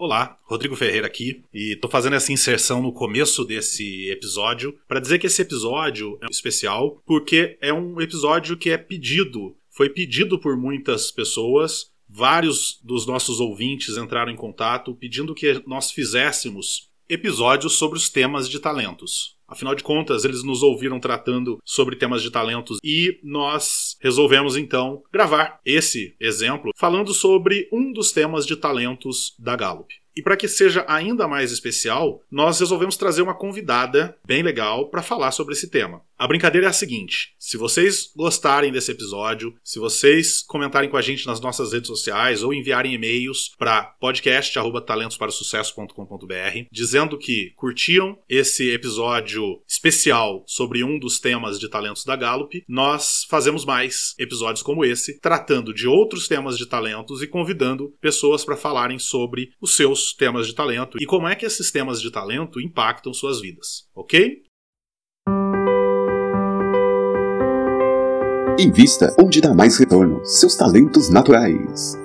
Olá, Rodrigo Ferreira aqui e tô fazendo essa inserção no começo desse episódio para dizer que esse episódio é especial porque é um episódio que é pedido, foi pedido por muitas pessoas. Vários dos nossos ouvintes entraram em contato pedindo que nós fizéssemos episódios sobre os temas de talentos. Afinal de contas, eles nos ouviram tratando sobre temas de talentos e nós resolvemos então gravar esse exemplo falando sobre um dos temas de talentos da Gallup. E para que seja ainda mais especial, nós resolvemos trazer uma convidada bem legal para falar sobre esse tema. A brincadeira é a seguinte: se vocês gostarem desse episódio, se vocês comentarem com a gente nas nossas redes sociais ou enviarem e-mails para podcast@talentosparasucesso.com.br dizendo que curtiam esse episódio especial sobre um dos temas de talentos da Gallup, nós fazemos mais episódios como esse, tratando de outros temas de talentos e convidando pessoas para falarem sobre os seus temas de talento e como é que esses temas de talento impactam suas vidas, ok? Invista onde dá mais retorno, seus talentos naturais.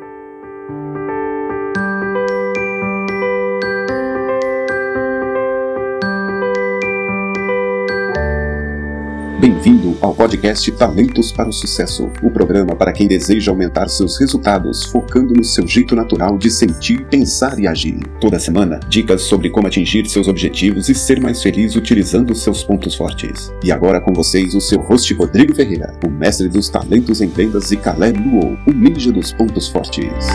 Bem-vindo ao podcast Talentos para o Sucesso, o programa para quem deseja aumentar seus resultados, focando no seu jeito natural de sentir, pensar e agir. Toda semana, dicas sobre como atingir seus objetivos e ser mais feliz utilizando seus pontos fortes. E agora com vocês o seu host Rodrigo Ferreira, o mestre dos talentos em vendas e Caleb Luo, o ninja dos pontos fortes.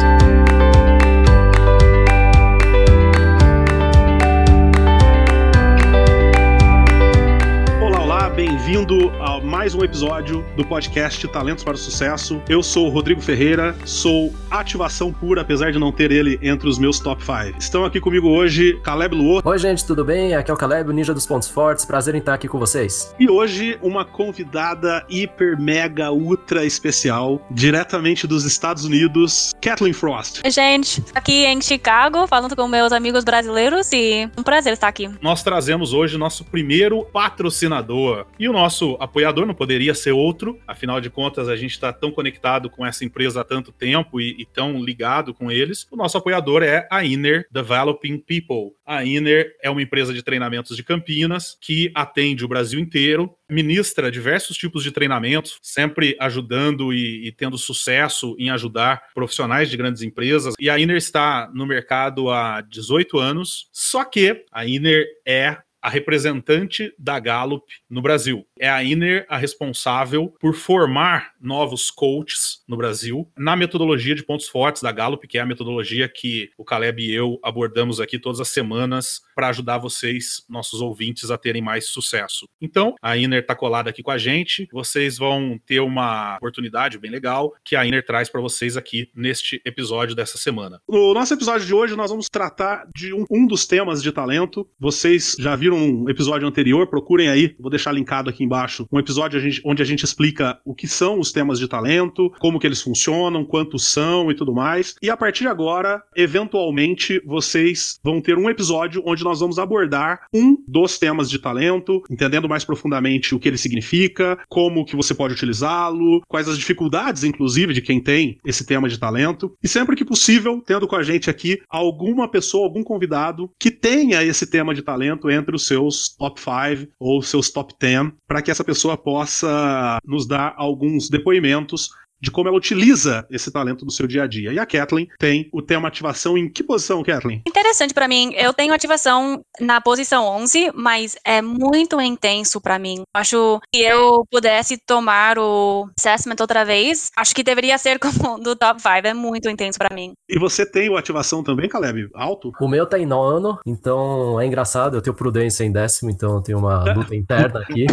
Bem-vindo a mais um episódio do podcast Talentos para o Sucesso. Eu sou o Rodrigo Ferreira, sou ativação pura, apesar de não ter ele entre os meus top 5. Estão aqui comigo hoje Caleb Luo. Oi, gente, tudo bem? Aqui é o Caleb, o ninja dos pontos fortes. Prazer em estar aqui com vocês. E hoje uma convidada hiper, mega, ultra especial, diretamente dos Estados Unidos, Kathleen Frost. Oi, gente, aqui em Chicago, falando com meus amigos brasileiros e um prazer estar aqui. Nós trazemos hoje nosso primeiro patrocinador. E o nosso apoiador não poderia ser outro, afinal de contas, a gente está tão conectado com essa empresa há tanto tempo e, e, tão ligado com eles. O nosso apoiador é a Inner Developing People. A Inner é uma empresa de treinamentos de Campinas que atende o Brasil inteiro, ministra diversos tipos de treinamentos, sempre ajudando e, e tendo sucesso em ajudar profissionais de grandes empresas. E a Inner está no mercado há 18 anos, só que a Inner é a representante da Gallup no Brasil. É a Iner a responsável por formar novos coaches no Brasil na metodologia de pontos fortes da Gallup, que é a metodologia que o Caleb e eu abordamos aqui todas as semanas para ajudar vocês, nossos ouvintes, a terem mais sucesso. Então, a Iner está colada aqui com a gente. Vocês vão ter uma oportunidade bem legal que a Iner traz para vocês aqui neste episódio dessa semana. No nosso episódio de hoje, nós vamos tratar de um, um dos temas de talento. Vocês já viram um episódio anterior, procurem aí, vou deixar linkado aqui embaixo, um episódio onde a gente explica o que são os temas de talento, como que eles funcionam, quantos são e tudo mais. E a partir de agora, eventualmente, vocês vão ter um episódio onde nós vamos abordar um dos temas de talento, entendendo mais profundamente o que ele significa, como que você pode utilizá-lo, quais as dificuldades, inclusive, de quem tem esse tema de talento. E sempre que possível, tendo com a gente aqui alguma pessoa, algum convidado que tenha esse tema de talento entre os os seus top 5 ou seus top 10 para que essa pessoa possa nos dar alguns depoimentos de como ela utiliza esse talento no seu dia a dia. E a Kathleen tem o tema ativação em que posição, Kathleen? Interessante para mim. Eu tenho ativação na posição 11, mas é muito intenso para mim. Acho que eu pudesse tomar o assessment outra vez, acho que deveria ser como do top 5. É muito intenso para mim. E você tem o ativação também, Caleb? Alto? O meu tá em nono, então é engraçado. Eu tenho prudência em décimo, então eu tenho uma luta interna aqui.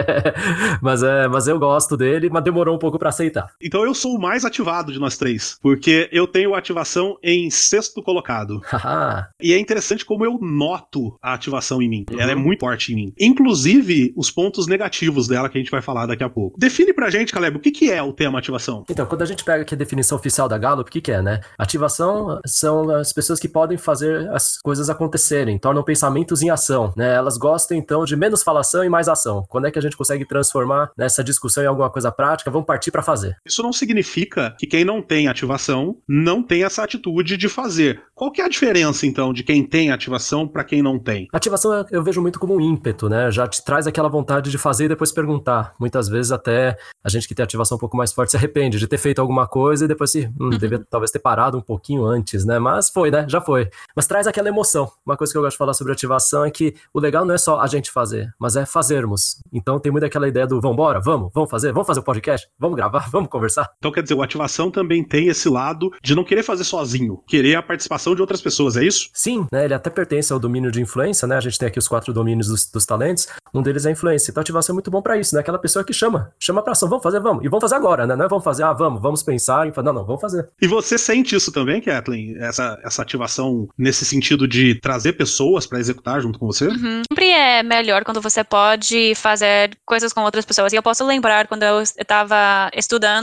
mas, é, mas eu gosto dele, mas demorou um pouco para aceitar. Então eu sou o mais ativado de nós três, porque eu tenho ativação em sexto colocado. e é interessante como eu noto a ativação em mim. Uhum. Ela é muito forte em mim. Inclusive os pontos negativos dela que a gente vai falar daqui a pouco. Define pra gente, Caleb, o que, que é o tema ativação? Então, quando a gente pega aqui a definição oficial da Gallup, o que, que é, né? Ativação são as pessoas que podem fazer as coisas acontecerem, tornam pensamentos em ação, né? Elas gostam, então, de menos falação e mais ação. Quando é que a gente consegue transformar nessa discussão em alguma coisa prática? Vamos partir para fazer. Isso não significa que quem não tem ativação não tem essa atitude de fazer. Qual que é a diferença diferença, então, de quem tem ativação para quem não tem? Ativação eu vejo muito como um ímpeto, né? Já te traz aquela vontade de fazer e depois perguntar. Muitas vezes até a gente que tem ativação um pouco mais forte se arrepende de ter feito alguma coisa e depois se, hum, uhum. devia talvez ter parado um pouquinho antes, né? Mas foi, né? Já foi. Mas traz aquela emoção. Uma coisa que eu gosto de falar sobre ativação é que o legal não é só a gente fazer, mas é fazermos. Então tem muito aquela ideia do vambora, vamos, vamos fazer, vamos fazer o podcast, vamos gravar, vamos conversar. Então quer dizer, o ativação também tem esse lado de não querer fazer sozinho, querer a participação de outras pessoas, é isso? Sim, né? Ele até pertence ao domínio de influência, né? A gente tem aqui os quatro domínios dos, dos talentos. Um deles é a influência. Então, ativação é muito bom para isso, né? Aquela pessoa que chama, chama pra ação, vamos fazer, vamos. E vamos fazer agora, né? Não é vamos fazer, ah, vamos, vamos pensar e falar, não, não, vamos fazer. E você sente isso também, Kathleen? Essa, essa ativação nesse sentido de trazer pessoas para executar junto com você? Uhum. Sempre é melhor quando você pode fazer coisas com outras pessoas. E eu posso lembrar quando eu estava estudando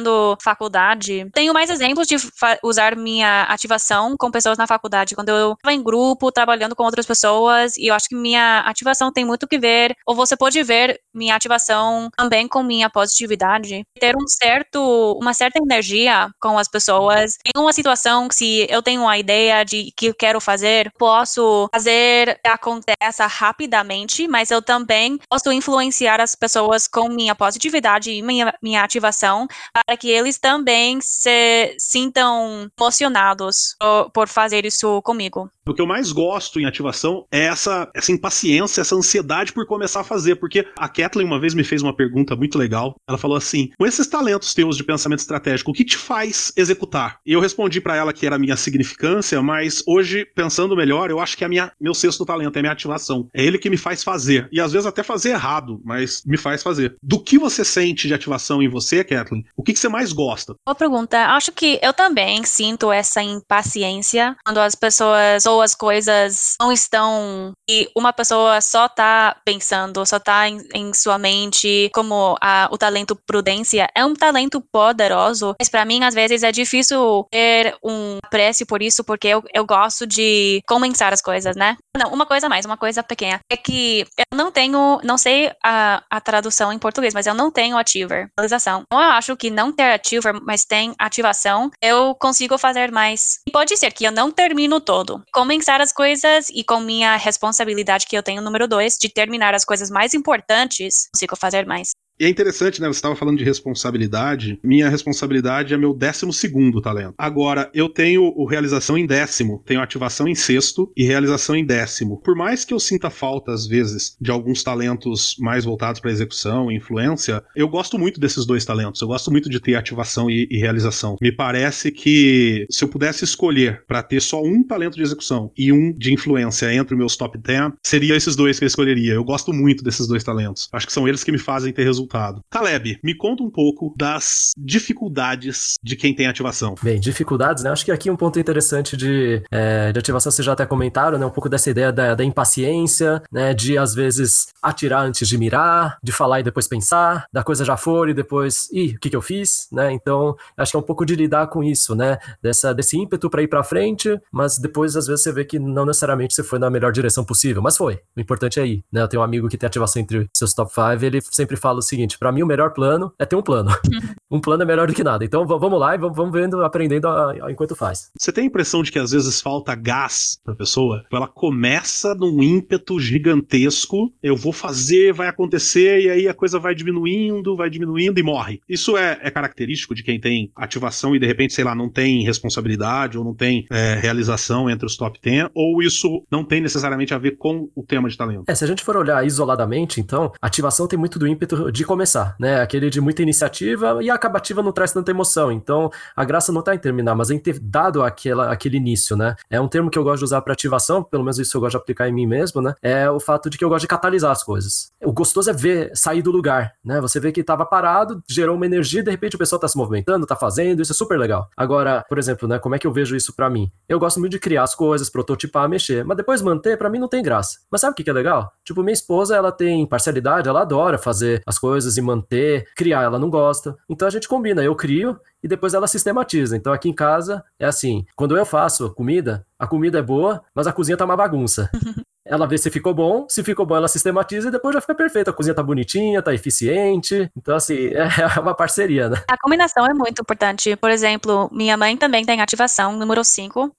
faculdade, tenho mais exemplos de usar minha ativação com pessoas na faculdade. Quando eu estava em grupo, trabalhando com outras pessoas, e eu acho que minha ativação tem muito que ver, ou você pode ver minha ativação também com minha positividade. Ter um certo, uma certa energia com as pessoas. Em uma situação que se eu tenho uma ideia de que eu quero fazer, posso fazer que aconteça rapidamente, mas eu também posso influenciar as pessoas com minha positividade e minha, minha ativação para que eles também se sintam emocionados por, por fazer isso comigo. O que eu mais gosto em ativação é essa, essa impaciência, essa ansiedade por começar a fazer, porque a Kathleen uma vez me fez uma pergunta muito legal. Ela falou assim: com esses talentos teus de pensamento estratégico, o que te faz executar? E eu respondi para ela que era a minha significância, mas hoje, pensando melhor, eu acho que é minha, meu sexto talento, é a minha ativação. É ele que me faz fazer. E às vezes até fazer errado, mas me faz fazer. Do que você sente de ativação em você, Kathleen? O que, que você mais gosta? Boa pergunta. Acho que eu também sinto essa impaciência quando as pessoas ou as coisas não estão e uma pessoa só tá pensando, só tá em, em sua mente, como a, o talento prudência é um talento poderoso, mas para mim às vezes é difícil ter um apreço por isso, porque eu, eu gosto de começar as coisas, né? Não, uma coisa mais, uma coisa pequena, é que eu não tenho, não sei a, a tradução em português, mas eu não tenho achiever, realização. Eu acho que não ter achiever, mas tem ativação, eu consigo fazer mais. E pode ser que eu não termino todo começar as coisas e com minha responsabilidade que eu tenho, número dois, de terminar as coisas mais importantes, consigo fazer mais. E é interessante, né? Você estava falando de responsabilidade. Minha responsabilidade é meu décimo segundo talento. Agora, eu tenho o realização em décimo, tenho ativação em sexto e realização em décimo. Por mais que eu sinta falta, às vezes, de alguns talentos mais voltados para execução e influência, eu gosto muito desses dois talentos. Eu gosto muito de ter ativação e, e realização. Me parece que se eu pudesse escolher para ter só um talento de execução e um de influência entre os meus top 10, seria esses dois que eu escolheria. Eu gosto muito desses dois talentos. Acho que são eles que me fazem ter resultados resultado. Caleb, me conta um pouco das dificuldades de quem tem ativação. Bem, dificuldades, né? Acho que aqui um ponto interessante de, é, de ativação, vocês já até comentaram, né? Um pouco dessa ideia da, da impaciência, né? De às vezes atirar antes de mirar, de falar e depois pensar, da coisa já for e depois, ih, o que, que eu fiz, né? Então, acho que é um pouco de lidar com isso, né? Dessa, desse ímpeto para ir para frente, mas depois às vezes você vê que não necessariamente você foi na melhor direção possível, mas foi. O importante é ir, né? Eu tenho um amigo que tem ativação entre seus top 5, ele sempre fala o seguinte: para mim o melhor plano é ter um plano. um plano é melhor do que nada. Então vamos lá e vamos vendo, aprendendo a, a, enquanto faz. Você tem a impressão de que às vezes falta gás pra pessoa? Ela começa num ímpeto gigantesco, eu vou fazer, vai acontecer, e aí a coisa vai diminuindo, vai diminuindo e morre. Isso é, é característico de quem tem ativação e de repente, sei lá, não tem responsabilidade ou não tem é, realização entre os top 10, ou isso não tem necessariamente a ver com o tema de talento? É, se a gente for olhar isoladamente, então, ativação tem muito do ímpeto de começar, né? Aquele de muita iniciativa e a acabativa não traz tanta emoção. Então, a graça não tá em terminar, mas em ter dado aquela, aquele início, né? É um termo que eu gosto de usar para ativação, pelo menos isso eu gosto de aplicar em mim mesmo, né? É o fato de que eu gosto de catalisar as coisas. O gostoso é ver sair do lugar, né? Você vê que estava parado, gerou uma energia, de repente o pessoal tá se movimentando, tá fazendo, isso é super legal. Agora, por exemplo, né, como é que eu vejo isso para mim? Eu gosto muito de criar as coisas, prototipar, mexer, mas depois manter para mim não tem graça. Mas sabe o que é legal? Tipo, minha esposa, ela tem parcialidade, ela adora fazer as coisas e manter, criar, ela não gosta. Então a gente combina, eu crio e depois ela sistematiza. Então aqui em casa é assim, quando eu faço comida, a comida é boa, mas a cozinha tá uma bagunça. ela vê se ficou bom, se ficou bom, ela sistematiza e depois já fica perfeito. A cozinha tá bonitinha, tá eficiente. Então, assim, é uma parceria, né? A combinação é muito importante. Por exemplo, minha mãe também tem ativação número 5.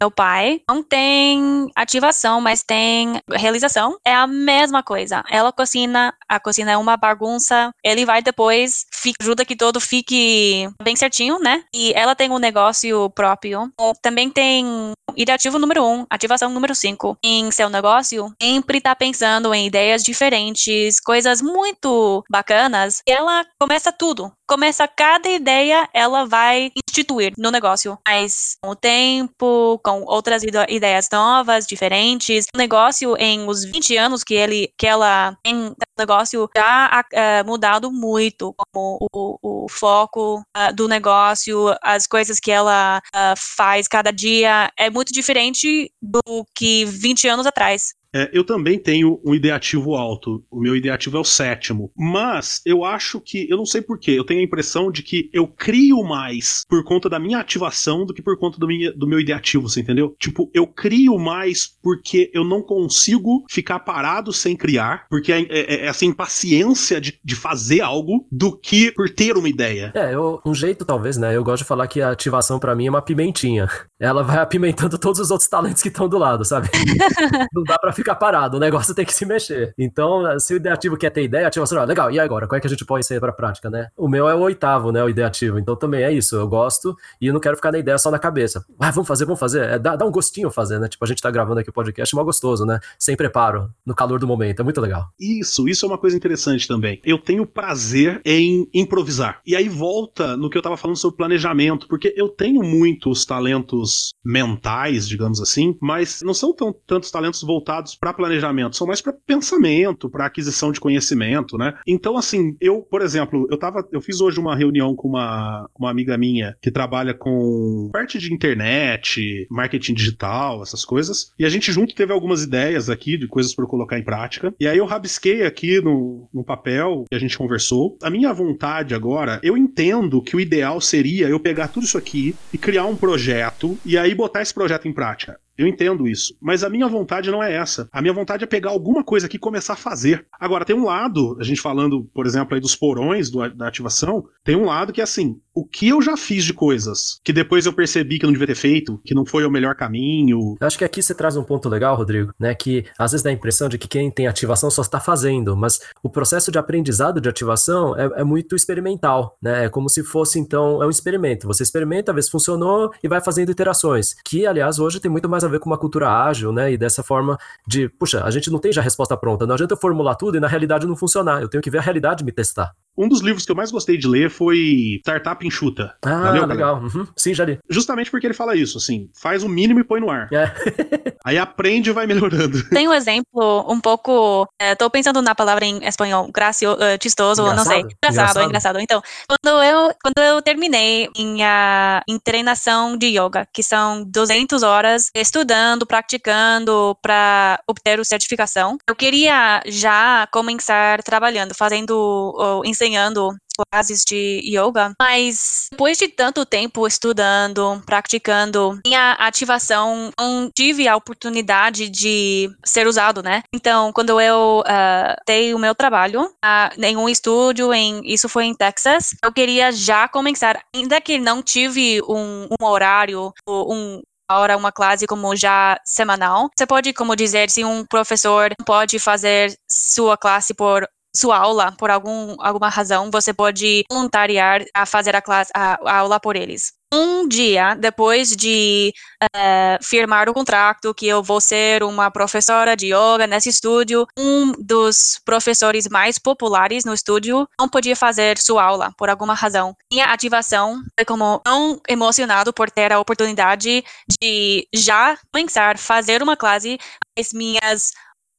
Meu pai não tem ativação, mas tem realização. É a mesma coisa. Ela cocina, a cozinha é uma bagunça. Ele vai depois, fica, ajuda que todo fique bem certinho, né? E ela tem um negócio próprio. Também tem ideativo número 1, um, ativação número 5. Em seu negócio, sempre tá pensando em ideias diferentes, coisas muito bacanas. E ela começa tudo. Começa cada ideia, ela vai instituir no negócio. Mas com o tempo, com outras ideias novas, diferentes, o negócio em os 20 anos que ele que ela tem negócio já uh, mudado muito, como o, o foco uh, do negócio, as coisas que ela uh, faz cada dia é muito diferente do que 20 anos atrás. É, eu também tenho um ideativo alto. O meu ideativo é o sétimo. Mas eu acho que, eu não sei porquê, eu tenho a impressão de que eu crio mais por conta da minha ativação do que por conta do, minha, do meu ideativo, você entendeu? Tipo, eu crio mais porque eu não consigo ficar parado sem criar, porque é, é, é essa impaciência de, de fazer algo do que por ter uma ideia. É, eu, um jeito talvez, né? Eu gosto de falar que a ativação para mim é uma pimentinha. Ela vai apimentando todos os outros talentos que estão do lado, sabe? não dá pra ficar ficar parado, o negócio tem que se mexer. Então, se o ideativo quer ter ideia, ativa assim, ó, legal, e agora? Como é que a gente isso aí pra prática, né? O meu é o oitavo, né, o ideativo. Então também é isso, eu gosto e eu não quero ficar na ideia só na cabeça. Ah, vamos fazer, vamos fazer. É, dá, dá um gostinho fazer, né? Tipo, a gente tá gravando aqui o podcast, é mó gostoso, né? Sem preparo, no calor do momento, é muito legal. Isso, isso é uma coisa interessante também. Eu tenho prazer em improvisar. E aí volta no que eu tava falando sobre planejamento, porque eu tenho muitos talentos mentais, digamos assim, mas não são tão, tantos talentos voltados para planejamento, são mais para pensamento, para aquisição de conhecimento, né? Então, assim, eu, por exemplo, eu tava, eu fiz hoje uma reunião com uma, uma amiga minha que trabalha com parte de internet, marketing digital, essas coisas, e a gente junto teve algumas ideias aqui de coisas para colocar em prática. E aí eu rabisquei aqui no, no papel que a gente conversou. A minha vontade agora, eu entendo que o ideal seria eu pegar tudo isso aqui e criar um projeto e aí botar esse projeto em prática. Eu entendo isso. Mas a minha vontade não é essa. A minha vontade é pegar alguma coisa aqui e começar a fazer. Agora, tem um lado, a gente falando, por exemplo, aí dos porões do, da ativação, tem um lado que é assim: o que eu já fiz de coisas que depois eu percebi que não devia ter feito, que não foi o melhor caminho. Acho que aqui você traz um ponto legal, Rodrigo, né? Que às vezes dá a impressão de que quem tem ativação só está fazendo, mas o processo de aprendizado de ativação é, é muito experimental, né? É como se fosse, então, é um experimento. Você experimenta, vê se funcionou e vai fazendo iterações. Que, aliás, hoje tem muito mais a ver com uma cultura ágil, né? E dessa forma de, puxa, a gente não tem já resposta pronta. Não adianta eu formular tudo e na realidade não funcionar. Eu tenho que ver a realidade me testar. Um dos livros que eu mais gostei de ler foi Startup Enxuta. Ah, Valeu, legal. Uhum. Sim, já li. Justamente porque ele fala isso, assim, faz o mínimo e põe no ar. É. Aí aprende e vai melhorando. Tem um exemplo um pouco. Estou é, pensando na palavra em espanhol, gracio, uh, chistoso, engraçado. não sei. Engraçado, engraçado, engraçado. Então, quando eu, quando eu terminei minha em treinação de yoga, que são 200 horas estudando, praticando para obter a certificação, eu queria já começar trabalhando, fazendo, uh, ensinando classes de yoga, mas depois de tanto tempo estudando, praticando, minha ativação não tive a oportunidade de ser usado, né? Então, quando eu uh, dei o meu trabalho uh, em um estúdio, em, isso foi em Texas, eu queria já começar, ainda que não tive um, um horário, um hora uma classe como já semanal. Você pode, como dizer, se um professor pode fazer sua classe por sua aula por algum, alguma razão, você pode voluntariar a fazer a, classe, a, a aula por eles. Um dia depois de uh, firmar o contrato que eu vou ser uma professora de yoga nesse estúdio, um dos professores mais populares no estúdio não podia fazer sua aula por alguma razão. Minha ativação foi como tão emocionado por ter a oportunidade de já a fazer uma classe as minhas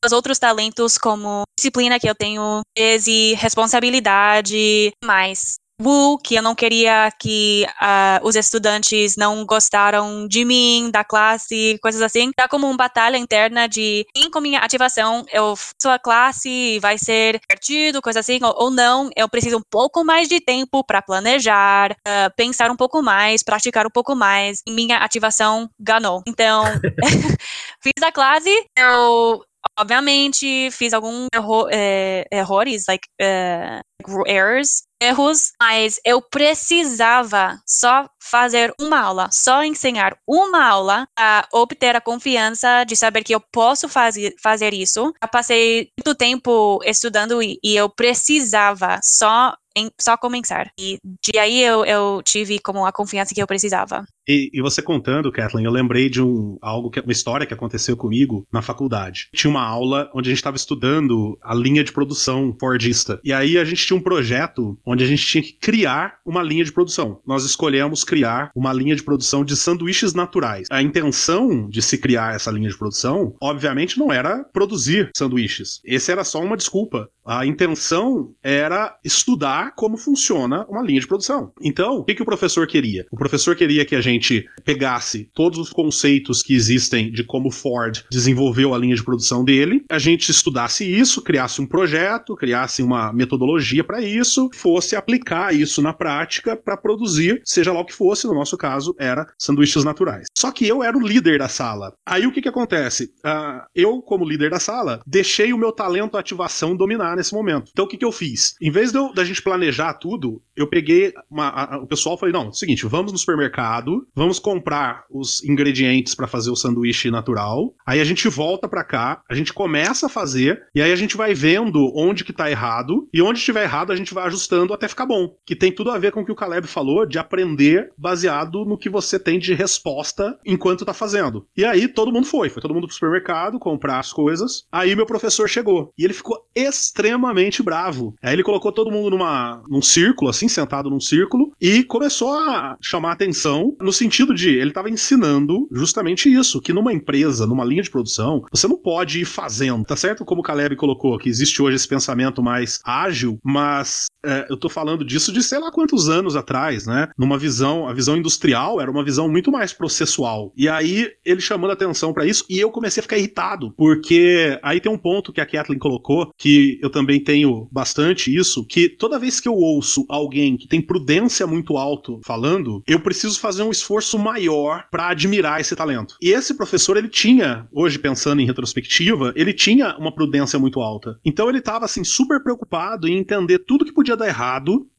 os outros talentos como disciplina que eu tenho, e responsabilidade, mais. Wu, que eu não queria que uh, os estudantes não gostaram de mim, da classe, coisas assim. Tá como uma batalha interna de sim, com minha ativação, eu faço a classe, vai ser divertido, coisa assim, ou, ou não, eu preciso um pouco mais de tempo para planejar, uh, pensar um pouco mais, praticar um pouco mais. E minha ativação ganhou. Então, fiz a classe, eu obviamente, fiz alguns erro é, erros, like, uh, errors, erros, mas eu precisava só fazer uma aula, só ensinar uma aula a obter a confiança de saber que eu posso fazer, fazer isso. Eu passei muito tempo estudando e, e eu precisava só em, só começar. E de aí eu, eu tive como a confiança que eu precisava. E, e, você contando, Kathleen, eu lembrei de um algo que uma história que aconteceu comigo na faculdade. Tinha uma aula onde a gente estava estudando a linha de produção Fordista. E aí a gente tinha um projeto onde a gente tinha que criar uma linha de produção. Nós escolhemos criar uma linha de produção de sanduíches naturais. A intenção de se criar essa linha de produção, obviamente, não era produzir sanduíches. Esse era só uma desculpa. A intenção era estudar como funciona uma linha de produção. Então, o que, que o professor queria? O professor queria que a gente pegasse todos os conceitos que existem de como Ford desenvolveu a linha de produção dele, a gente estudasse isso, criasse um projeto, criasse uma metodologia para isso, fosse aplicar isso na prática para produzir, seja lá o que fosse, no nosso caso, era sanduíches naturais. Só que eu era o líder da sala. Aí o que, que acontece? Uh, eu, como líder da sala, deixei o meu talento ativação dominar nesse momento. Então o que, que eu fiz? Em vez de eu, da gente planejar tudo, eu peguei uma, a, o pessoal falei: não, é seguinte, vamos no supermercado, vamos comprar os ingredientes para fazer o sanduíche natural. Aí a gente volta para cá, a gente começa a fazer, e aí a gente vai vendo onde que tá errado, e onde estiver errado a gente vai ajustando até ficar bom. Que tem tudo a ver com o que o Caleb falou de aprender baseado no que você tem de resposta enquanto tá fazendo. E aí todo mundo foi, foi todo mundo pro supermercado comprar as coisas. Aí meu professor chegou e ele ficou extremamente extremamente bravo. Aí ele colocou todo mundo numa, num círculo, assim, sentado num círculo, e começou a chamar atenção no sentido de ele estava ensinando justamente isso, que numa empresa, numa linha de produção, você não pode ir fazendo. Tá certo como o Caleb colocou, que existe hoje esse pensamento mais ágil, mas é, eu tô falando disso de sei lá quantos anos atrás, né? Numa visão, a visão industrial era uma visão muito mais processual. E aí ele chamando atenção para isso, e eu comecei a ficar irritado, porque aí tem um ponto que a Kathleen colocou, que eu também tenho bastante isso, que toda vez que eu ouço alguém que tem prudência muito alto falando, eu preciso fazer um esforço maior para admirar esse talento. E esse professor, ele tinha, hoje pensando em retrospectiva, ele tinha uma prudência muito alta. Então ele estava assim super preocupado em entender tudo que podia dar errado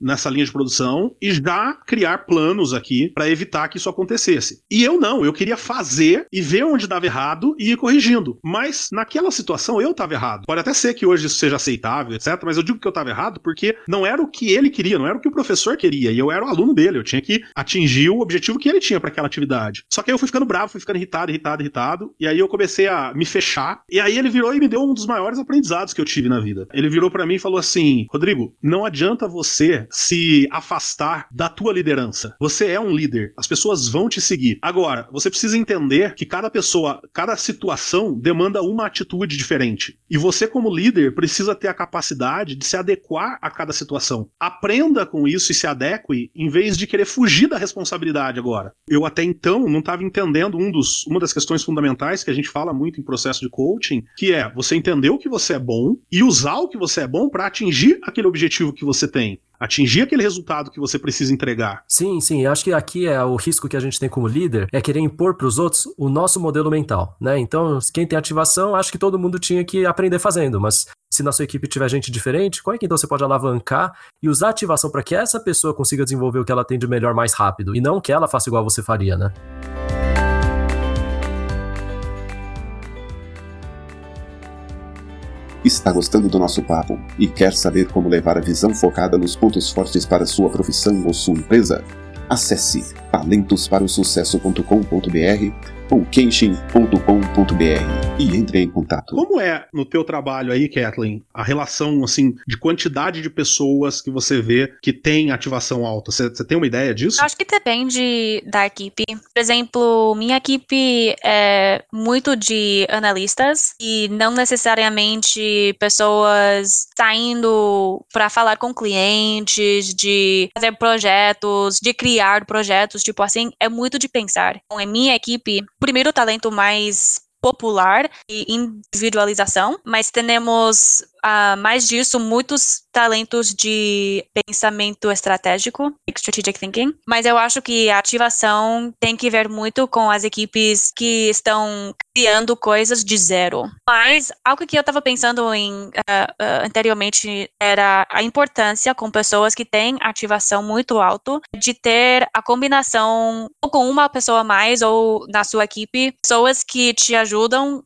nessa linha de produção e já criar planos aqui para evitar que isso acontecesse. E eu não, eu queria fazer e ver onde dava errado e ir corrigindo. Mas naquela situação eu estava errado. Pode até ser que hoje isso seja aceitável etc. Mas eu digo que eu estava errado porque não era o que ele queria, não era o que o professor queria. E eu era o aluno dele, eu tinha que atingir o objetivo que ele tinha para aquela atividade. Só que aí eu fui ficando bravo, fui ficando irritado, irritado, irritado. E aí eu comecei a me fechar. E aí ele virou e me deu um dos maiores aprendizados que eu tive na vida. Ele virou para mim e falou assim: Rodrigo, não adianta você se afastar da tua liderança. Você é um líder, as pessoas vão te seguir. Agora, você precisa entender que cada pessoa, cada situação demanda uma atitude diferente. E você, como líder, precisa ter a capacidade de se adequar a cada situação. Aprenda com isso e se adeque em vez de querer fugir da responsabilidade agora. Eu até então não estava entendendo um dos, uma das questões fundamentais que a gente fala muito em processo de coaching, que é você entender o que você é bom e usar o que você é bom para atingir aquele objetivo que você tem atingir aquele resultado que você precisa entregar. Sim, sim. Acho que aqui é o risco que a gente tem como líder é querer impor para os outros o nosso modelo mental, né? Então, quem tem ativação, acho que todo mundo tinha que aprender fazendo, mas se na sua equipe tiver gente diferente, como é que então você pode alavancar e usar a ativação para que essa pessoa consiga desenvolver o que ela tem de melhor mais rápido e não que ela faça igual você faria, né? Está gostando do nosso papo e quer saber como levar a visão focada nos pontos fortes para sua profissão ou sua empresa? Acesse talentosparosucesso.com.br ou kenshin.com.br e entre em contato. Como é no teu trabalho aí, Kathleen, a relação assim de quantidade de pessoas que você vê que tem ativação alta? Você tem uma ideia disso? Acho que depende da equipe. Por exemplo, minha equipe é muito de analistas e não necessariamente pessoas saindo para falar com clientes, de fazer projetos, de criar projetos, tipo assim, é muito de pensar. Então, em minha equipe, primeiro talento mais popular e individualização, mas temos uh, mais disso, muitos talentos de pensamento estratégico, strategic thinking, mas eu acho que a ativação tem que ver muito com as equipes que estão criando coisas de zero. Mas algo que eu estava pensando em uh, uh, anteriormente era a importância com pessoas que têm ativação muito alto de ter a combinação ou com uma pessoa mais ou na sua equipe, pessoas que te ajudam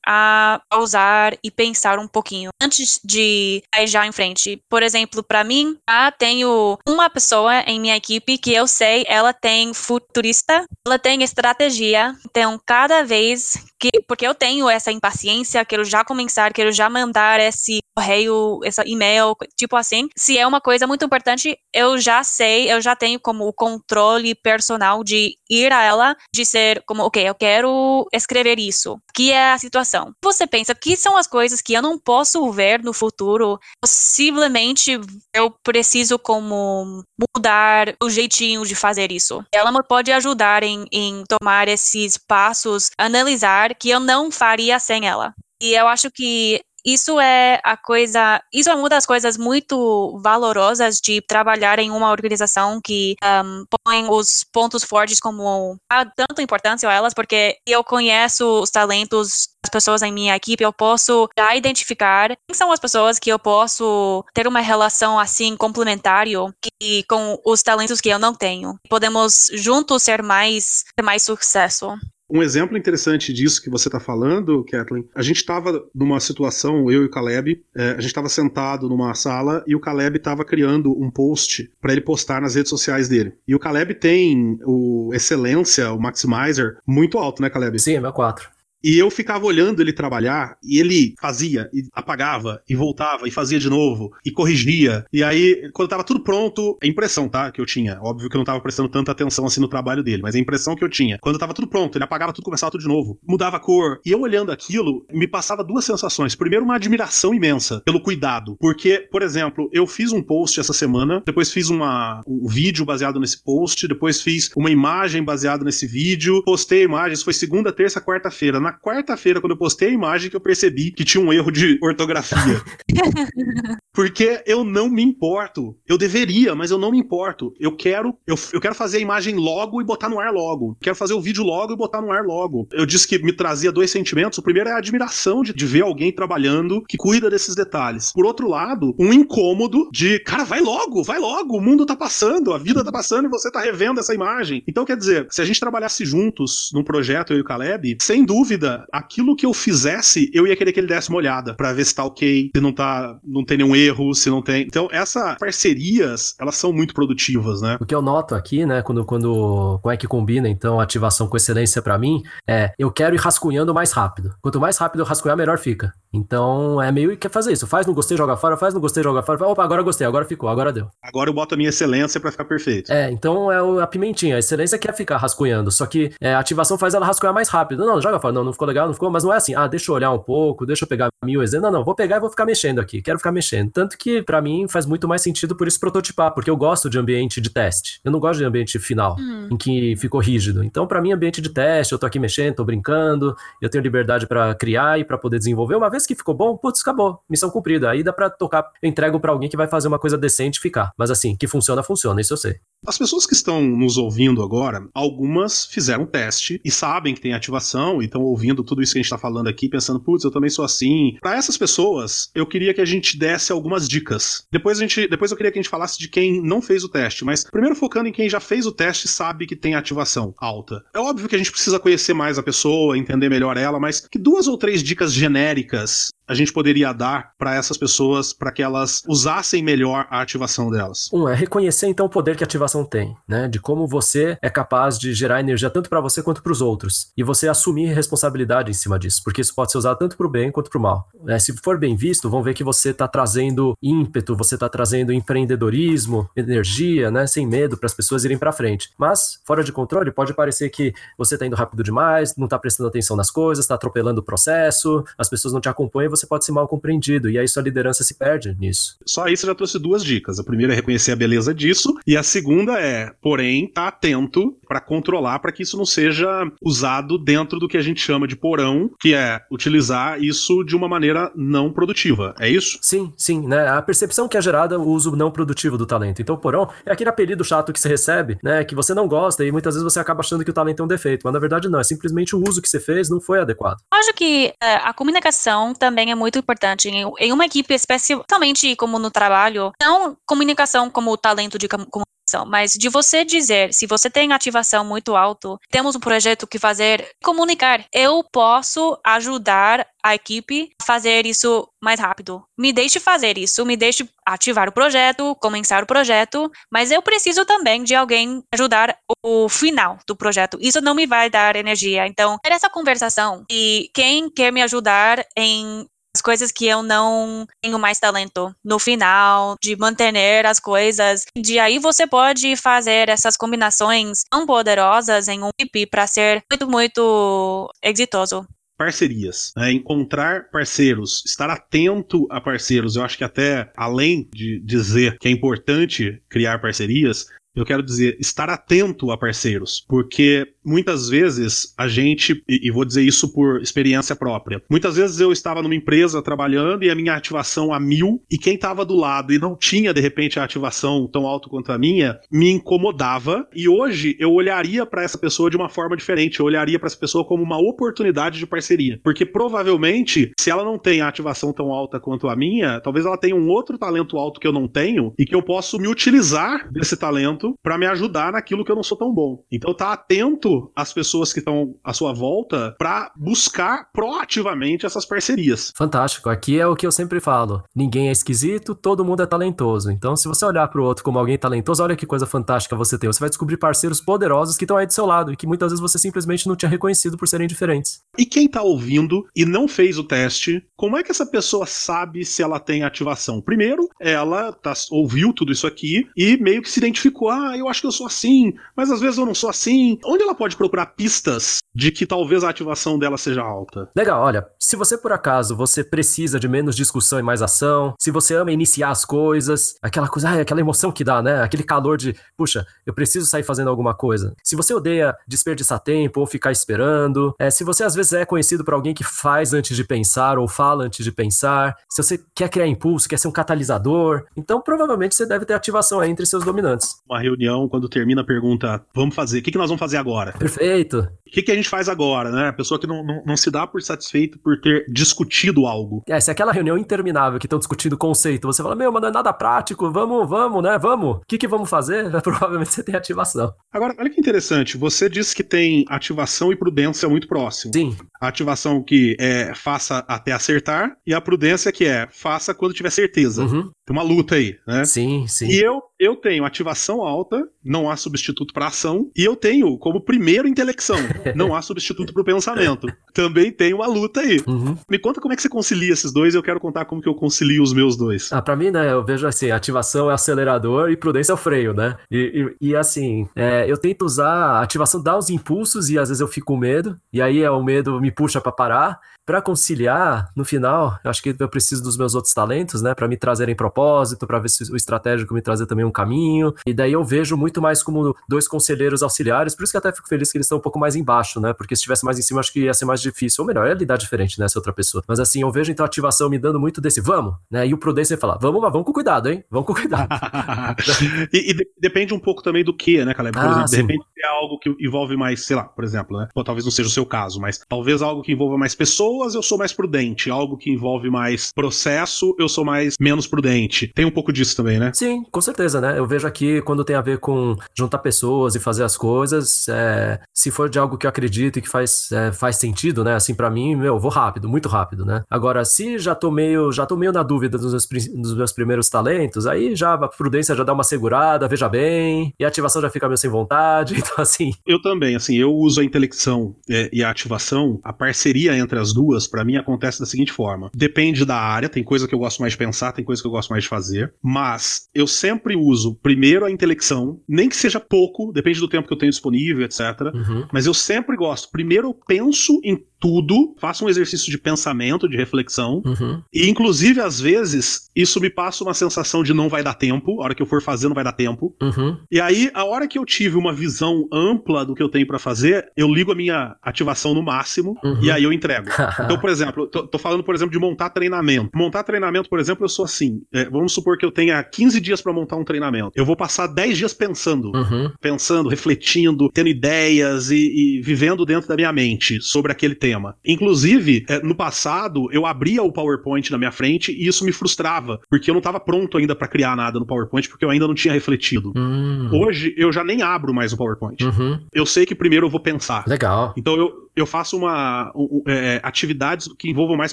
a usar e pensar um pouquinho antes de ir já em frente. Por exemplo, para mim, ah, tenho uma pessoa em minha equipe que eu sei, ela tem futurista, ela tem estratégia. Então, cada vez que, porque eu tenho essa impaciência, quero já começar, quero já mandar esse correio, esse e-mail, tipo assim. Se é uma coisa muito importante, eu já sei, eu já tenho como o controle personal de ir a ela, de ser como, ok, eu quero escrever isso. Que é a situação. Você pensa que são as coisas que eu não posso ver no futuro. Possivelmente eu preciso como mudar o jeitinho de fazer isso. Ela me pode ajudar em, em tomar esses passos, analisar que eu não faria sem ela. E eu acho que isso é a coisa, isso é uma das coisas muito valorosas de trabalhar em uma organização que um, põe os pontos fortes como a tanta importância a elas, porque eu conheço os talentos das pessoas em minha equipe, eu posso já identificar quem são as pessoas que eu posso ter uma relação assim complementário que, com os talentos que eu não tenho. Podemos juntos ser mais, ter mais sucesso. Um exemplo interessante disso que você está falando, Kathleen, a gente estava numa situação, eu e o Caleb, é, a gente estava sentado numa sala e o Caleb estava criando um post para ele postar nas redes sociais dele. E o Caleb tem o Excelência, o Maximizer, muito alto, né, Caleb? Sim, é meu 4. E eu ficava olhando ele trabalhar e ele fazia e apagava e voltava e fazia de novo e corrigia. E aí, quando tava tudo pronto, a impressão, tá? Que eu tinha. Óbvio que eu não tava prestando tanta atenção assim no trabalho dele, mas a impressão que eu tinha. Quando tava tudo pronto, ele apagava tudo, começava tudo de novo, mudava a cor. E eu olhando aquilo, me passava duas sensações. Primeiro, uma admiração imensa pelo cuidado. Porque, por exemplo, eu fiz um post essa semana, depois fiz uma, um vídeo baseado nesse post, depois fiz uma imagem baseada nesse vídeo, postei isso foi segunda, terça, quarta-feira. Na quarta-feira, quando eu postei a imagem, que eu percebi que tinha um erro de ortografia. Porque eu não me importo. Eu deveria, mas eu não me importo. Eu quero, eu, eu quero fazer a imagem logo e botar no ar logo. Quero fazer o vídeo logo e botar no ar logo. Eu disse que me trazia dois sentimentos. O primeiro é a admiração de, de ver alguém trabalhando que cuida desses detalhes. Por outro lado, um incômodo de, cara, vai logo, vai logo, o mundo tá passando, a vida tá passando e você tá revendo essa imagem. Então, quer dizer, se a gente trabalhasse juntos num projeto, eu e o Caleb, sem dúvida, aquilo que eu fizesse, eu ia querer que ele desse uma olhada para ver se tá ok, se não tá, não tem nenhum erro, se não tem. Então, essas parcerias, elas são muito produtivas, né? O que eu noto aqui, né, quando, quando como é que combina, então, ativação com excelência para mim, é eu quero ir rascunhando mais rápido. Quanto mais rápido eu rascunhar, melhor fica. Então, é meio que quer fazer isso. Faz, não gostei, joga fora, faz, não gostei, joga fora. Opa, agora gostei, agora ficou, agora deu. Agora eu boto a minha excelência para ficar perfeito. É, então é a pimentinha. A excelência quer ficar rascunhando, só que é, a ativação faz ela rascunhar mais rápido. Não, joga fora, não, não ficou legal, não ficou, mas não é assim. Ah, deixa eu olhar um pouco, deixa eu pegar mil exemplos. Não, não, vou pegar e vou ficar mexendo aqui. Quero ficar mexendo. Tanto que, para mim, faz muito mais sentido por isso prototipar, porque eu gosto de ambiente de teste. Eu não gosto de ambiente final, hum. em que ficou rígido. Então, para mim, ambiente de teste, eu tô aqui mexendo, tô brincando, eu tenho liberdade para criar e para poder desenvolver. Uma vez que ficou bom, putz, acabou. Missão cumprida. Aí dá pra tocar, eu entrego para alguém que vai fazer uma coisa decente e ficar. Mas assim, que funciona, funciona, isso eu sei. As pessoas que estão nos ouvindo agora, algumas fizeram teste e sabem que tem ativação e estão ouvindo tudo isso que a gente está falando aqui, pensando, putz, eu também sou assim. Para essas pessoas, eu queria que a gente desse algumas dicas. Depois a gente, depois eu queria que a gente falasse de quem não fez o teste, mas primeiro focando em quem já fez o teste e sabe que tem ativação alta. É óbvio que a gente precisa conhecer mais a pessoa, entender melhor ela, mas que duas ou três dicas genéricas a gente poderia dar para essas pessoas para que elas usassem melhor a ativação delas? Um é reconhecer então o poder que a ativação tem, né? De como você é capaz de gerar energia tanto para você quanto para os outros e você assumir responsabilidade em cima disso, porque isso pode ser usado tanto para o bem quanto para o mal. É, se for bem visto, vão ver que você está trazendo ímpeto, você está trazendo empreendedorismo, energia, né? Sem medo para as pessoas irem para frente. Mas fora de controle pode parecer que você está indo rápido demais, não está prestando atenção nas coisas, está atropelando o processo, as pessoas não te acompanham você pode ser mal compreendido, e aí sua liderança se perde nisso. Só aí você já trouxe duas dicas. A primeira é reconhecer a beleza disso, e a segunda é, porém, tá atento para controlar para que isso não seja usado dentro do que a gente chama de porão, que é utilizar isso de uma maneira não produtiva. É isso? Sim, sim, né? A percepção que é gerada o uso não produtivo do talento. Então, porão é aquele apelido chato que você recebe, né? Que você não gosta e muitas vezes você acaba achando que o talento é um defeito, mas na verdade não, é simplesmente o uso que você fez não foi adequado. Acho que é, a comunicação também é muito importante em, em uma equipe, especialmente como no trabalho, não comunicação como talento de comunicação mas de você dizer, se você tem ativação muito alto, temos um projeto que fazer comunicar. Eu posso ajudar a equipe a fazer isso mais rápido. Me deixe fazer isso, me deixe ativar o projeto, começar o projeto, mas eu preciso também de alguém ajudar o final do projeto. Isso não me vai dar energia. Então, ter essa conversação e quem quer me ajudar em as coisas que eu não tenho mais talento no final, de manter as coisas. De aí você pode fazer essas combinações tão poderosas em um IP para ser muito, muito exitoso parcerias, né? encontrar parceiros, estar atento a parceiros. Eu acho que até além de dizer que é importante criar parcerias, eu quero dizer estar atento a parceiros, porque muitas vezes a gente, e, vou dizer isso por experiência própria, muitas vezes eu estava numa empresa trabalhando e a minha ativação a mil, e quem estava do lado e não tinha de repente a ativação tão alta quanto a minha, me incomodava, e hoje eu olharia para essa pessoa de uma forma diferente, eu olharia para essa pessoa como uma oportunidade de parceria, porque provavelmente, se ela não tem a ativação tão alta quanto a minha, talvez ela tenha um outro talento alto que eu não tenho, e que eu posso me utilizar desse talento para me ajudar naquilo que eu não sou tão bom. Então tá atento às pessoas que estão à sua volta para buscar proativamente essas parcerias. Fantástico. Aqui é o que eu sempre falo. Ninguém é esquisito, todo mundo é talentoso. Então se você olhar para o outro como alguém talentoso, olha que coisa fantástica você tem. Você vai descobrir parceiros poderosos que estão aí do seu lado e que muitas vezes você simplesmente não tinha reconhecido por serem diferentes. E quem tá ouvindo e não fez o teste, como é que essa pessoa sabe se ela tem ativação? Primeiro, ela tá, ouviu tudo isso aqui e meio que se identificou ah, eu acho que eu sou assim, mas às vezes eu não sou assim. Onde ela pode procurar pistas de que talvez a ativação dela seja alta? Legal, olha, se você por acaso você precisa de menos discussão e mais ação, se você ama iniciar as coisas, aquela coisa, ah, aquela emoção que dá, né? Aquele calor de, puxa, eu preciso sair fazendo alguma coisa. Se você odeia desperdiçar tempo ou ficar esperando, é, se você às vezes é conhecido por alguém que faz antes de pensar ou fala antes de pensar, se você quer criar impulso, quer ser um catalisador, então provavelmente você deve ter ativação aí entre seus dominantes. Uma reunião, quando termina, pergunta: vamos fazer, o que, que nós vamos fazer agora? Perfeito. O que, que a gente faz agora, né? A pessoa que não, não, não se dá por satisfeito por ter discutido algo. É, se é aquela reunião interminável que estão discutindo conceito, você fala, meu, mas não é nada prático, vamos, vamos, né? Vamos. O que, que vamos fazer? Provavelmente você tem ativação. Agora, olha que interessante, você disse que tem ativação e prudência muito próximo. Sim. A ativação que é faça até acertar e a prudência que é faça quando tiver certeza. Uhum. Tem uma luta aí, né? Sim, sim. E eu, eu tenho ativação alta, não há substituto para ação, e eu tenho como primeiro intelecção, não há substituto para o pensamento. Também tem uma luta aí. Uhum. Me conta como é que você concilia esses dois, eu quero contar como que eu concilio os meus dois. Ah, para mim, né, eu vejo assim, ativação é acelerador e prudência é o freio, né? E, e, e assim, é, eu tento usar a ativação, dar os impulsos e às vezes eu fico com medo, e aí é, o medo me puxa para parar, para conciliar, no final, eu acho que eu preciso dos meus outros talentos, né, para me trazerem propósito, para ver se o estratégico me trazer também um caminho. E daí eu vejo muito mais como dois conselheiros auxiliares, por isso que até fico feliz que eles estão um pouco mais embaixo, né? Porque se estivesse mais em cima, acho que ia ser mais difícil. Ou melhor, ia lidar diferente, né, essa outra pessoa. Mas assim, eu vejo então a ativação me dando muito desse vamos, né? E o prudência falar, vamos, mas vamos com cuidado, hein? Vamos com cuidado. e, e de, depende um pouco também do que, né, Caleb? Por ah, exemplo, sim. de repente é algo que envolve mais, sei lá, por exemplo, né? Ou talvez não seja o seu caso, mas talvez algo que envolva mais pessoas pessoas, eu sou mais prudente. Algo que envolve mais processo, eu sou mais menos prudente. Tem um pouco disso também, né? Sim, com certeza, né? Eu vejo aqui quando tem a ver com juntar pessoas e fazer as coisas, é, se for de algo que eu acredito e que faz, é, faz sentido, né? Assim, para mim, meu, vou rápido, muito rápido, né? Agora, se já tô meio, já tô meio na dúvida dos meus, dos meus primeiros talentos, aí já a prudência já dá uma segurada, veja bem, e a ativação já fica meio sem vontade, então assim. Eu também, assim, eu uso a intelecção é, e a ativação, a parceria entre as duas duas, para mim, acontece da seguinte forma: depende da área, tem coisa que eu gosto mais de pensar, tem coisa que eu gosto mais de fazer, mas eu sempre uso primeiro a intelecção, nem que seja pouco, depende do tempo que eu tenho disponível, etc. Uhum. Mas eu sempre gosto. Primeiro eu penso em tudo, faço um exercício de pensamento, de reflexão, Uhum. e inclusive às vezes isso me passa uma sensação de não vai dar tempo, a hora que eu for fazer não vai dar tempo. Uhum. E aí, a hora que eu tive uma visão ampla do que eu tenho pra fazer, eu ligo a minha ativação no máximo Uhum. e aí eu entrego. Então, por exemplo, tô, tô falando, por exemplo, de montar treinamento. Montar treinamento, por exemplo, eu sou assim. é, vamos supor que eu tenha 15 dias pra montar um treinamento. Eu vou passar 10 dias pensando. Uhum. Pensando, refletindo, tendo ideias e, e vivendo dentro da minha mente sobre aquele tema. Inclusive, é, no passado, eu abria o PowerPoint na minha frente e isso me frustrava, porque eu não estava pronto ainda pra criar nada no PowerPoint, porque eu ainda não tinha refletido. Hum. Hoje, eu já nem abro mais o PowerPoint. Uhum. Eu sei que primeiro eu vou pensar. Legal. Então eu, eu faço uma um- é, atividades que envolvam mais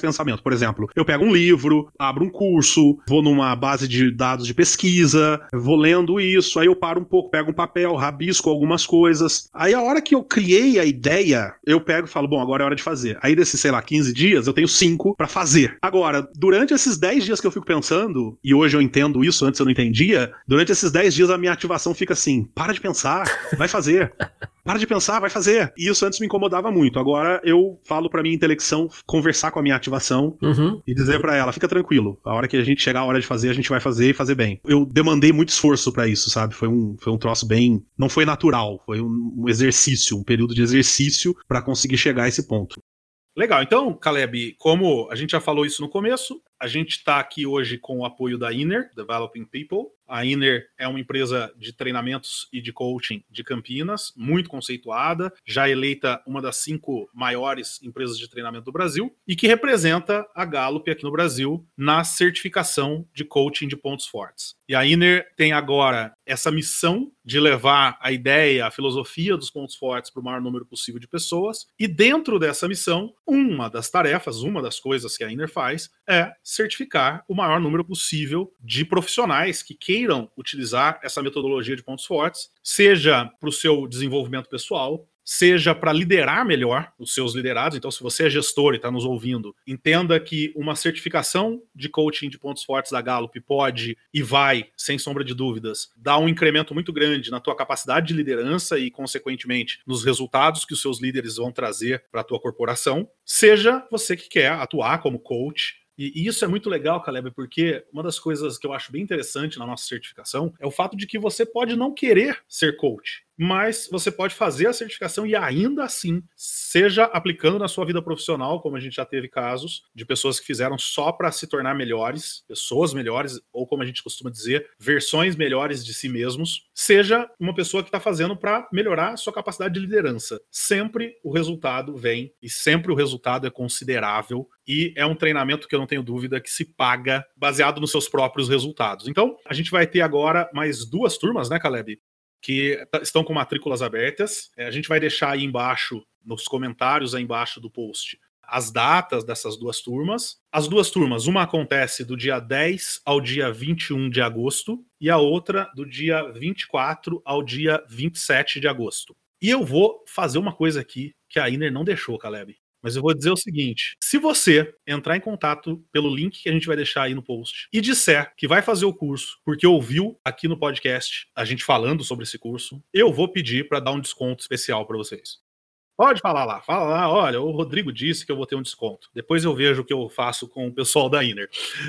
pensamento. Por exemplo, eu pego um livro, abro um curso, vou numa base de dados de pesquisa, vou lendo isso, aí eu paro um pouco, pego um papel, rabisco algumas coisas. Aí a hora que eu criei a ideia, eu pego e falo, bom, agora é hora de fazer. Aí desses, sei lá, 15 dias, eu tenho 5 pra fazer. Agora, durante esses 10 dias que eu fico pensando, e hoje eu entendo isso, antes eu não entendia, durante esses 10 dias a minha ativação fica assim: para de pensar, vai fazer. Para de pensar, vai fazer. E isso antes me incomodava muito. Agora eu falo pra minha intelecção conversar com a minha ativação Uhum. e dizer pra ela, fica tranquilo. A hora que a gente chegar a hora de fazer, a gente vai fazer e fazer bem. Eu demandei muito esforço pra isso, sabe? Foi um, foi um troço bem, não foi natural, foi um, um exercício, um período de exercício pra conseguir chegar a esse ponto. Legal, então, Caleb, como a gente já falou isso no começo, a gente está aqui hoje com o apoio da Inner, Developing People. A Inner é uma empresa de treinamentos e de coaching de Campinas, muito conceituada, já eleita uma das cinco maiores empresas de treinamento do Brasil e que representa a Gallup aqui no Brasil na certificação de coaching de pontos fortes. E a Inner tem agora essa missão de levar a ideia, a filosofia dos pontos fortes para o maior número possível de pessoas. E dentro dessa missão, uma das tarefas, uma das coisas que a Inner faz é certificar o maior número possível de profissionais que queiram utilizar essa metodologia de pontos fortes, seja para o seu desenvolvimento pessoal, seja para liderar melhor os seus liderados. Então, se você é gestor e está nos ouvindo, entenda que uma certificação de coaching de pontos fortes da Gallup pode e vai, sem sombra de dúvidas, dar um incremento muito grande na tua capacidade de liderança e, consequentemente, nos resultados que os seus líderes vão trazer para a tua corporação. Seja você que quer atuar como coach e isso é muito legal, Caleb, porque uma das coisas que eu acho bem interessante na nossa certificação é o fato de que você pode não querer ser coach, mas você pode fazer a certificação e ainda assim, seja aplicando na sua vida profissional, como a gente já teve casos de pessoas que fizeram só para se tornar melhores, pessoas melhores, ou como a gente costuma dizer, versões melhores de si mesmos, seja uma pessoa que está fazendo para melhorar a sua capacidade de liderança. Sempre o resultado vem e sempre o resultado é considerável e é um treinamento que eu não tenho dúvida que se paga baseado nos seus próprios resultados. Então, a gente vai ter agora mais duas turmas, né, Caleb? Que tá- estão com matrículas abertas. É, A gente vai deixar aí embaixo, nos comentários aí embaixo do post, as datas dessas duas turmas. As duas turmas, uma acontece do dia 10 ao dia 21 de agosto e a outra do dia 24 ao dia 27 de agosto. E eu vou fazer uma coisa aqui que a Iner não deixou, Caleb. Mas eu vou dizer o seguinte: se você entrar em contato pelo link que a gente vai deixar aí no post e disser que vai fazer o curso porque ouviu aqui no podcast a gente falando sobre esse curso, eu vou pedir para dar um desconto especial para vocês. Pode falar lá, fala lá, olha, o Rodrigo disse que eu vou ter um desconto. Depois eu vejo o que eu faço com o pessoal da Inner.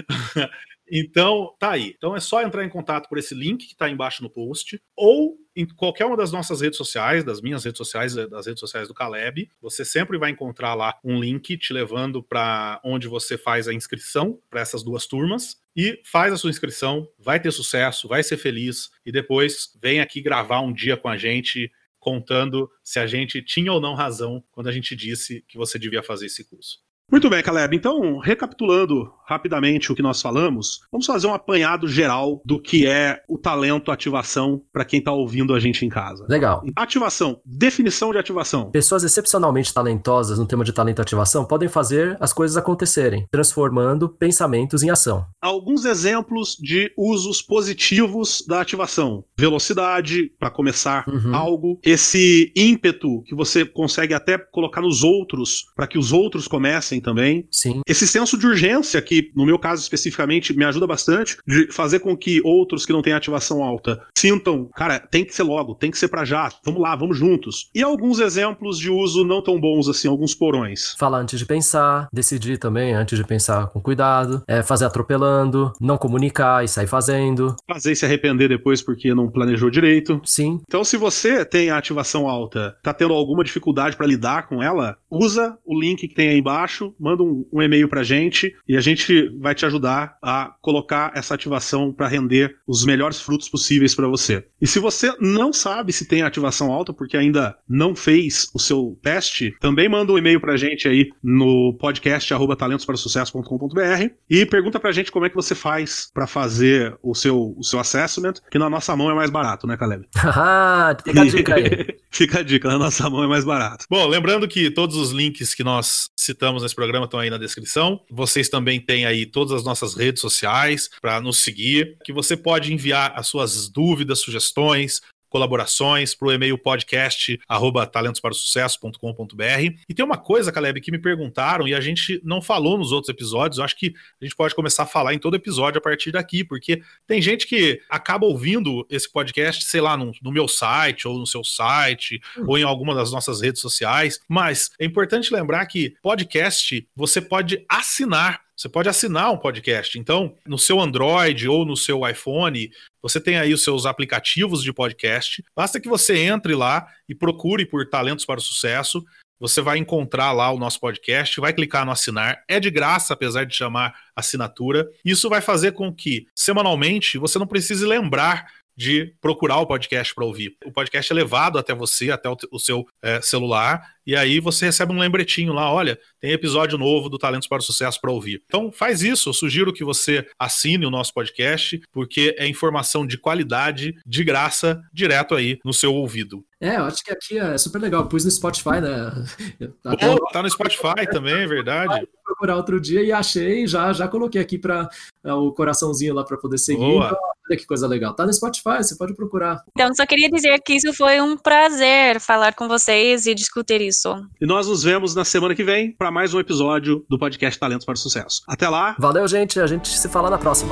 então, tá aí. Então é só entrar em contato por esse link que está embaixo no post ou em qualquer uma das nossas redes sociais, das minhas redes sociais, das redes sociais do Caleb, você sempre vai encontrar lá um link te levando para onde você faz a inscrição para essas duas turmas e faz a sua inscrição, vai ter sucesso, vai ser feliz e depois vem aqui gravar um dia com a gente contando se a gente tinha ou não razão quando a gente disse que você devia fazer esse curso. Muito bem, Caleb. Então, recapitulando rapidamente o que nós falamos, vamos fazer um apanhado geral do que é o talento ativação para quem está ouvindo a gente em casa. Legal. Ativação, definição de ativação. Pessoas excepcionalmente talentosas no tema de talento ativação podem fazer as coisas acontecerem, transformando pensamentos em ação. Alguns exemplos de usos positivos da ativação: velocidade, para começar Uhum. algo, esse ímpeto que você consegue até colocar nos outros, para que os outros comecem também. Sim. Esse senso de urgência, que no meu caso especificamente me ajuda bastante, de fazer com que outros que não têm ativação alta sintam, cara, tem que ser logo, tem que ser para já, vamos lá, vamos juntos. E alguns exemplos de uso não tão bons assim, alguns porões. Falar antes de pensar, decidir também antes de pensar com cuidado, é, fazer atropelando, não comunicar e sair fazendo. Fazer e se arrepender depois porque não planejou direito. Sim. Então, se você tem a ativação alta, tá tendo alguma dificuldade para lidar com ela, usa o link que tem aí embaixo, manda um, um e-mail pra gente e a gente vai te ajudar a colocar essa ativação para render os melhores frutos possíveis para você. E se você não sabe se tem ativação alta porque ainda não fez o seu teste, também manda um e-mail pra gente aí no podcast talentosparaosucesso.com.br e pergunta pra gente como é que você faz para fazer o seu, o seu assessment, que na nossa mão é mais barato, né, Caleb? Haha, fica a dica aí. Fica a dica, na nossa mão é mais barato. Bom, lembrando que todos os links que nós citamos nesse programa estão aí na descrição. Vocês também têm aí todas as nossas redes sociais para nos seguir, que você pode enviar as suas dúvidas, sugestões, colaborações para o e-mail podcast arroba talentosparaosucesso.com.br. E tem uma coisa, Caleb, que me perguntaram e a gente não falou nos outros episódios. Eu acho que a gente pode começar a falar em todo episódio a partir daqui, porque tem gente que acaba ouvindo esse podcast, sei lá, no, no meu site ou no seu site Hum. ou em alguma das nossas redes sociais. Mas é importante lembrar que podcast você pode assinar. Você pode assinar um podcast. Então, no seu Android ou no seu iPhone, você tem aí os seus aplicativos de podcast. Basta que você entre lá e procure por Talentos para o Sucesso. Você vai encontrar lá o nosso podcast, vai clicar no assinar. É de graça, apesar de chamar assinatura. Isso vai fazer com que, semanalmente, você não precise lembrar de procurar o podcast para ouvir. O podcast é levado até você, até o, seu é, celular, e aí você recebe um lembretinho lá, olha, tem episódio novo do Talentos para o Sucesso para ouvir. Então faz isso, eu sugiro que você assine o nosso podcast, porque é informação de qualidade, de graça, direto aí no seu ouvido. É, eu acho que aqui é super legal. Eu pus no Spotify, né? Até Oh, tá no Spotify também, é verdade. procurar outro dia e achei, já já coloquei aqui para o coraçãozinho lá para poder seguir. Boa. Então, olha que coisa legal. Tá no Spotify, você pode procurar. Então, só queria dizer que isso foi um prazer falar com vocês e discutir isso. E nós nos vemos na semana que vem para mais um episódio do podcast Talentos para o Sucesso. Até lá! Valeu, gente. A gente se fala na próxima.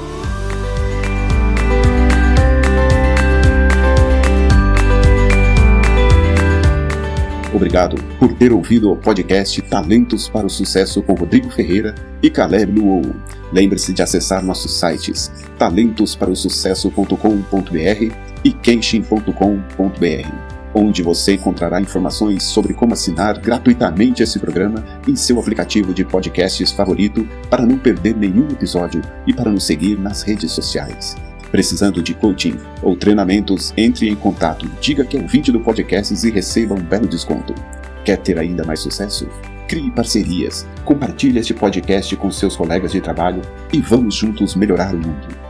Obrigado por ter ouvido o podcast Talentos para o Sucesso com Rodrigo Ferreira e Caleb Luou. Lembre-se de acessar nossos sites talentosparaosucesso.com.br e kenshin.com.br, onde você encontrará informações sobre como assinar gratuitamente esse programa em seu aplicativo de podcasts favorito para não perder nenhum episódio e para nos seguir nas redes sociais. Precisando de coaching ou treinamentos, entre em contato, diga que é ouvinte do podcast e receba um belo desconto. Quer ter ainda mais sucesso? Crie parcerias, compartilhe este podcast com seus colegas de trabalho e vamos juntos melhorar o mundo.